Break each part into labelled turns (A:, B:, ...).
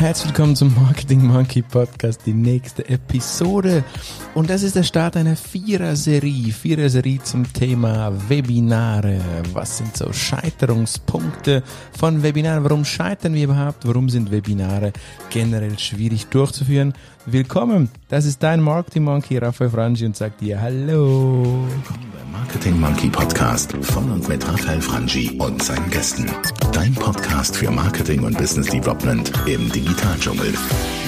A: Herzlich willkommen zum Marketing Monkey Podcast, die nächste Episode. Und das ist der Start einer Vierer-Serie. Vierer-Serie zum Thema Webinare. Was sind so Scheiterungspunkte von Webinaren? Warum scheitern wir überhaupt? Warum sind Webinare generell schwierig durchzuführen? Willkommen, das ist dein Marketing Monkey, Raphael Frangi und sagt dir Hallo.
B: Marketing Monkey Podcast von und mit Raphael Frangi und seinen Gästen. Dein Podcast für Marketing und Business Development im Digitaldschungel.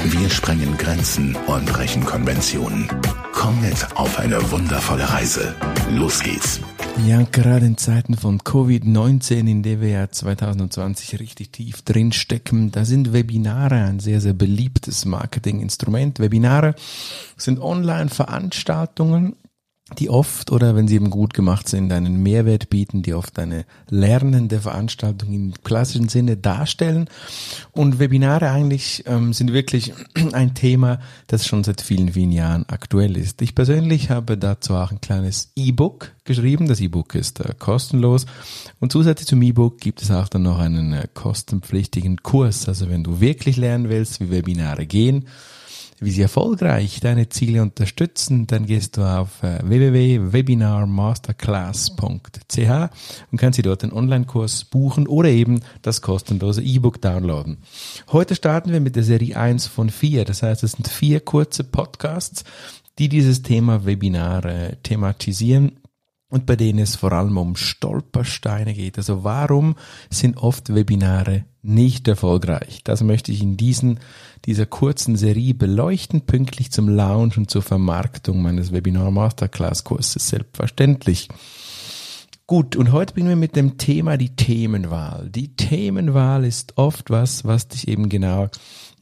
B: Wir sprengen Grenzen und brechen Konventionen. Komm mit auf eine wundervolle Reise. Los geht's.
A: Ja, gerade in Zeiten von Covid-19, in der wir ja 2020 richtig tief drin stecken, da sind Webinare ein sehr, sehr beliebtes Marketinginstrument. Webinare sind Online-Veranstaltungen, die oft oder wenn sie eben gut gemacht sind, einen Mehrwert bieten, die oft eine lernende Veranstaltung im klassischen Sinne darstellen. Und Webinare eigentlich ähm, sind wirklich ein Thema, das schon seit vielen, vielen Jahren aktuell ist. Ich persönlich habe dazu auch ein kleines E-Book geschrieben. Das E-Book ist äh, kostenlos. Und zusätzlich zum E-Book gibt es auch dann noch einen äh, kostenpflichtigen Kurs. Also wenn du wirklich lernen willst, wie Webinare gehen, wie sie erfolgreich deine Ziele unterstützen, dann gehst du auf äh, www.webinarmasterclass.ch und kannst sie dort einen Online-Kurs buchen oder eben das kostenlose E-Book downloaden. Heute starten wir mit der Serie 1 von 4. Das heißt, es sind vier kurze Podcasts, die dieses Thema Webinare thematisieren und bei denen es vor allem um Stolpersteine geht. Also warum sind oft Webinare nicht erfolgreich? Das möchte ich in diesen, dieser kurzen Serie beleuchten, pünktlich zum Launch und zur Vermarktung meines Webinar Masterclass Kurses, selbstverständlich. Gut, und heute beginnen wir mit dem Thema die Themenwahl. Die Themenwahl ist oft was, was dich eben genau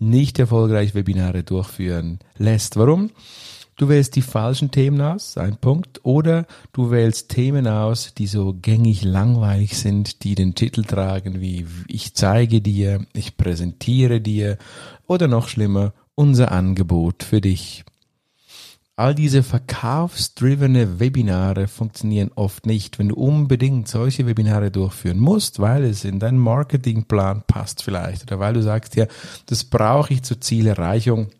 A: nicht erfolgreich Webinare durchführen lässt. Warum? Du wählst die falschen Themen aus, ein Punkt, oder du wählst Themen aus, die so gängig langweilig sind, die den Titel tragen wie ich zeige dir, ich präsentiere dir oder noch schlimmer, unser Angebot für dich. All diese verkaufsdrivene Webinare funktionieren oft nicht, wenn du unbedingt solche Webinare durchführen musst, weil es in deinen Marketingplan passt vielleicht oder weil du sagst, ja, das brauche ich zur Zielerreichung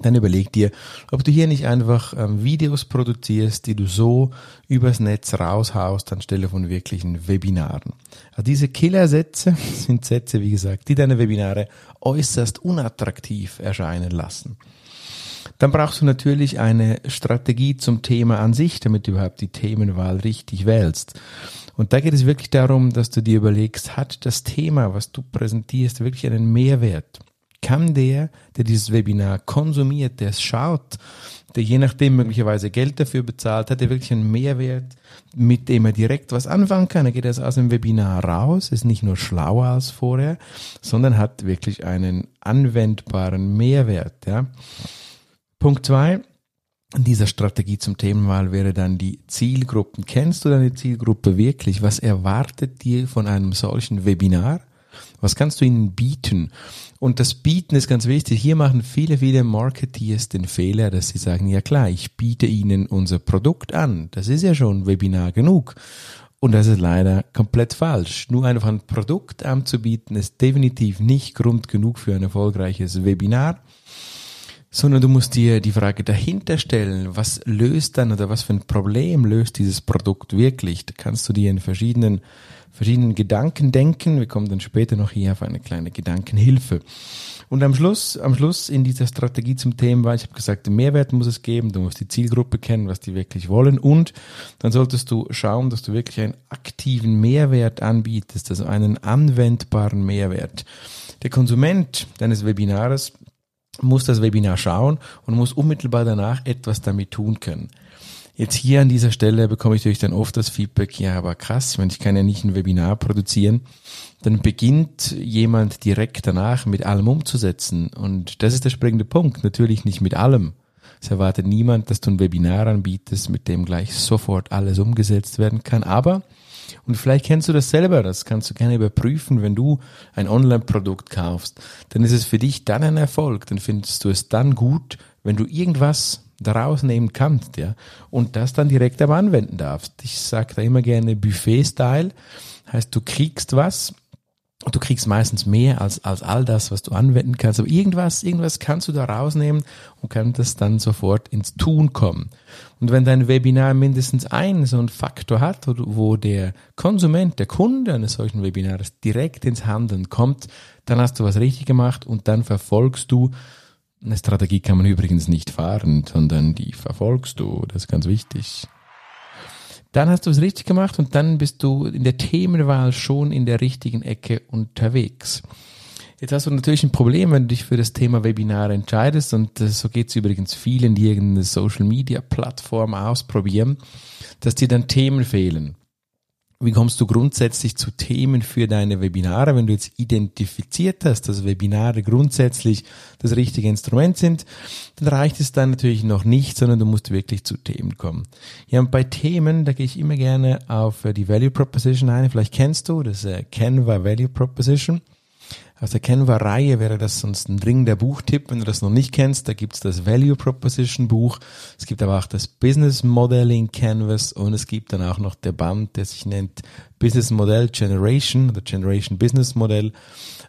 A: dann überleg dir, ob du hier nicht einfach ähm, Videos produzierst, die du so übers Netz raushaust, anstelle von wirklichen Webinaren. Also diese Killersätze sind Sätze, wie gesagt, die deine Webinare äußerst unattraktiv erscheinen lassen. Dann brauchst du natürlich eine Strategie zum Thema an sich, damit du überhaupt die Themenwahl richtig wählst. Und da geht es wirklich darum, dass du dir überlegst, hat das Thema, was du präsentierst, wirklich einen Mehrwert? Kann der, der dieses Webinar konsumiert, der es schaut, der je nachdem möglicherweise Geld dafür bezahlt, hat er wirklich einen Mehrwert, mit dem er direkt was anfangen kann. Er geht also aus dem Webinar raus, ist nicht nur schlauer als vorher, sondern hat wirklich einen anwendbaren Mehrwert. Ja. Punkt zwei dieser Strategie zum Themenwahl wäre dann die Zielgruppen. Kennst du deine Zielgruppe wirklich? Was erwartet dir von einem solchen Webinar? Was kannst du ihnen bieten? Und das Bieten ist ganz wichtig. Hier machen viele, viele Marketeers den Fehler, dass sie sagen, ja klar, ich biete ihnen unser Produkt an. Das ist ja schon Webinar genug. Und das ist leider komplett falsch. Nur einfach ein Produkt anzubieten ist definitiv nicht Grund genug für ein erfolgreiches Webinar sondern du musst dir die Frage dahinter stellen, was löst dann oder was für ein Problem löst dieses Produkt wirklich? Da kannst du dir in verschiedenen verschiedenen Gedanken denken. Wir kommen dann später noch hier auf eine kleine Gedankenhilfe. Und am Schluss, am Schluss in dieser Strategie zum Thema ich habe gesagt, den Mehrwert muss es geben, du musst die Zielgruppe kennen, was die wirklich wollen und dann solltest du schauen, dass du wirklich einen aktiven Mehrwert anbietest, also einen anwendbaren Mehrwert. Der Konsument deines Webinars muss das Webinar schauen und muss unmittelbar danach etwas damit tun können. Jetzt hier an dieser Stelle bekomme ich natürlich dann oft das Feedback, ja, aber krass, wenn ich kann ja nicht ein Webinar produzieren, dann beginnt jemand direkt danach mit allem umzusetzen. Und das ist der springende Punkt. Natürlich nicht mit allem. Es erwartet niemand, dass du ein Webinar anbietest, mit dem gleich sofort alles umgesetzt werden kann. Aber, und vielleicht kennst du das selber, das kannst du gerne überprüfen, wenn du ein Online-Produkt kaufst, dann ist es für dich dann ein Erfolg. Dann findest du es dann gut, wenn du irgendwas daraus nehmen kannst, ja, und das dann direkt aber anwenden darfst. Ich sage da immer gerne Buffet-Style, heißt du kriegst was Und du kriegst meistens mehr als, als all das, was du anwenden kannst. Aber irgendwas, irgendwas kannst du da rausnehmen und kannst dann sofort ins Tun kommen. Und wenn dein Webinar mindestens einen so einen Faktor hat, wo der Konsument, der Kunde eines solchen Webinars direkt ins Handeln kommt, dann hast du was richtig gemacht und dann verfolgst du, eine Strategie kann man übrigens nicht fahren, sondern die verfolgst du, das ist ganz wichtig dann hast du es richtig gemacht und dann bist du in der Themenwahl schon in der richtigen Ecke unterwegs. Jetzt hast du natürlich ein Problem, wenn du dich für das Thema Webinare entscheidest und so geht es übrigens vielen, die irgendeine Social Media Plattform ausprobieren, dass dir dann Themen fehlen. Wie kommst du grundsätzlich zu Themen für deine Webinare, wenn du jetzt identifiziert hast, dass Webinare grundsätzlich das richtige Instrument sind, dann reicht es dann natürlich noch nicht, sondern du musst wirklich zu Themen kommen. Ja, und bei Themen, da gehe ich immer gerne auf äh, die Value Proposition ein. Vielleicht kennst du das äh, Canva Value Proposition. Aus der Canva-Reihe wäre das sonst ein dringender Buchtipp, wenn du das noch nicht kennst. Da gibt's das Value Proposition Buch. Es gibt aber auch das Business Modeling Canvas und es gibt dann auch noch der Band, der sich nennt Business Model Generation oder Generation Business Model.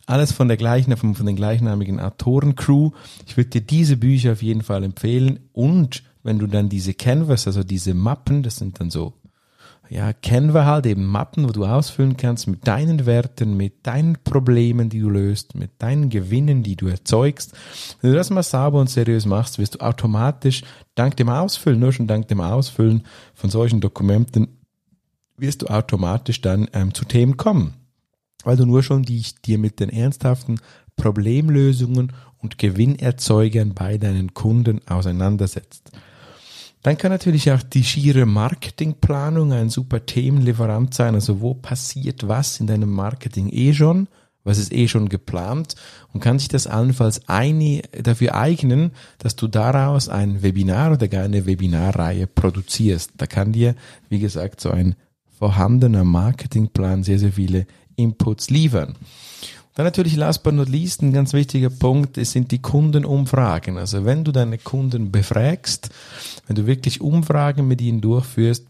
A: Alles von der gleichen, von, von den gleichnamigen Autorencrew. Ich würde dir diese Bücher auf jeden Fall empfehlen und wenn du dann diese Canvas, also diese Mappen, das sind dann so ja, Canva halt eben Mappen, wo du ausfüllen kannst mit deinen Werten, mit deinen Problemen, die du löst, mit deinen Gewinnen, die du erzeugst. Wenn du das mal sauber und seriös machst, wirst du automatisch dank dem Ausfüllen, nur schon dank dem Ausfüllen von solchen Dokumenten, wirst du automatisch dann ähm, zu Themen kommen. Weil du nur schon dich dir mit den ernsthaften Problemlösungen und Gewinnerzeugern bei deinen Kunden auseinandersetzt. Dann kann natürlich auch die schiere Marketingplanung ein super Themenlieferant sein. Also wo passiert was in deinem Marketing eh schon? Was ist eh schon geplant? Und kann sich das allenfalls eine, dafür eignen, dass du daraus ein Webinar oder gar eine Webinarreihe produzierst. Da kann dir, wie gesagt, so ein vorhandener Marketingplan sehr, sehr viele Inputs liefern. Dann natürlich last but not least ein ganz wichtiger Punkt, es sind die Kundenumfragen. Also wenn du deine Kunden befragst, wenn du wirklich Umfragen mit ihnen durchführst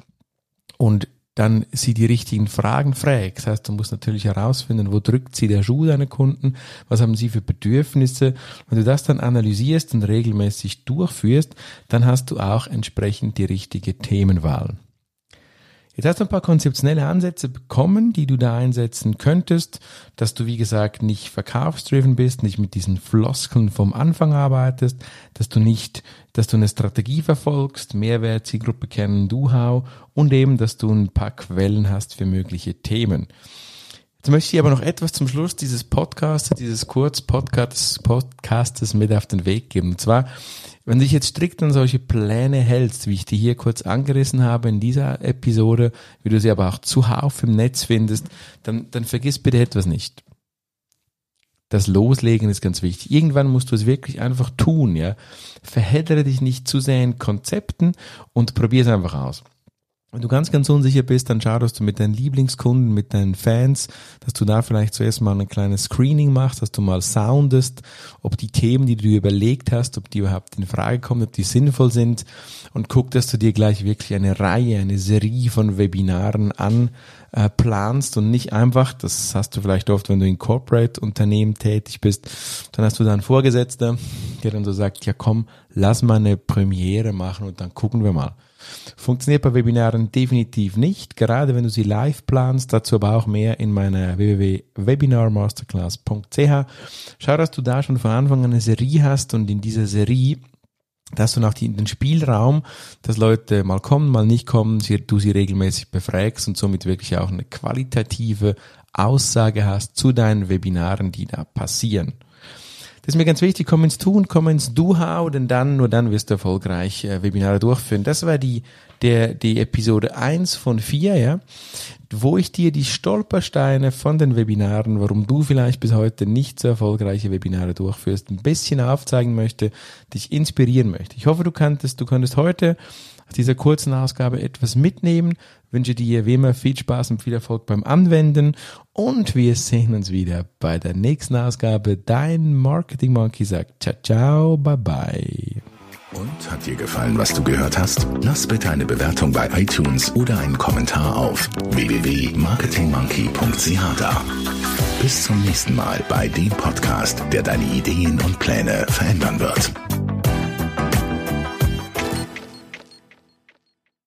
A: und dann sie die richtigen Fragen fragst. Das heißt, du musst natürlich herausfinden, wo drückt sie der Schuh deiner Kunden, was haben sie für Bedürfnisse. Wenn du das dann analysierst und regelmäßig durchführst, dann hast du auch entsprechend die richtige Themenwahl. Jetzt hast du ein paar konzeptionelle Ansätze bekommen, die du da einsetzen könntest, dass du, wie gesagt, nicht verkaufsdriven bist, nicht mit diesen Floskeln vom Anfang arbeitest, dass du nicht, dass du eine Strategie verfolgst, Mehrwert, Zielgruppe kennen, Do-How und eben, dass du ein paar Quellen hast für mögliche Themen. Jetzt möchte ich aber noch etwas zum Schluss dieses Podcasts, dieses Kurz-Podcasts Podcastes mit auf den Weg geben. Und zwar, wenn du dich jetzt strikt an solche Pläne hältst, wie ich die hier kurz angerissen habe in dieser Episode, wie du sie aber auch zuhauf im Netz findest, dann, dann vergiss bitte etwas nicht. Das Loslegen ist ganz wichtig. Irgendwann musst du es wirklich einfach tun, ja. Verheddere dich nicht zu sehr in Konzepten und probier es einfach aus. Wenn du ganz, ganz unsicher bist, dann schau, dass du mit deinen Lieblingskunden, mit deinen Fans, dass du da vielleicht zuerst mal ein kleines Screening machst, dass du mal soundest, ob die Themen, die du dir überlegt hast, ob die überhaupt in Frage kommen, ob die sinnvoll sind und guck, dass du dir gleich wirklich eine Reihe, eine Serie von Webinaren anplanst und nicht einfach, das hast du vielleicht oft, wenn du in Corporate-Unternehmen tätig bist, dann hast du da einen Vorgesetzter, der dann so sagt, ja komm, lass mal eine Premiere machen und dann gucken wir mal. Funktioniert bei Webinaren definitiv nicht, gerade wenn du sie live planst. Dazu aber auch mehr in meiner www.webinarmasterclass.ch. Schau, dass du da schon von Anfang an eine Serie hast und in dieser Serie dass du die, den Spielraum, dass Leute mal kommen, mal nicht kommen, sie, du sie regelmäßig befragst und somit wirklich auch eine qualitative Aussage hast zu deinen Webinaren, die da passieren. Das ist mir ganz wichtig, komm ins Tun, komm ins Do-How, denn dann, nur dann wirst du erfolgreich äh, Webinare durchführen. Das war die, der, die Episode eins von vier, ja, wo ich dir die Stolpersteine von den Webinaren, warum du vielleicht bis heute nicht so erfolgreiche Webinare durchführst, ein bisschen aufzeigen möchte, dich inspirieren möchte. Ich hoffe, du kanntest, du konntest heute aus dieser kurzen Ausgabe etwas mitnehmen. Ich wünsche dir wie immer viel Spaß und viel Erfolg beim Anwenden und wir sehen uns wieder bei der nächsten Ausgabe. Dein Marketing Monkey sagt ciao, ciao, bye bye.
B: Und hat dir gefallen, was du gehört hast? Lass bitte eine Bewertung bei iTunes oder einen Kommentar auf www.marketingmonkey.ch da. Bis zum nächsten Mal bei dem Podcast, der deine Ideen und Pläne verändern wird.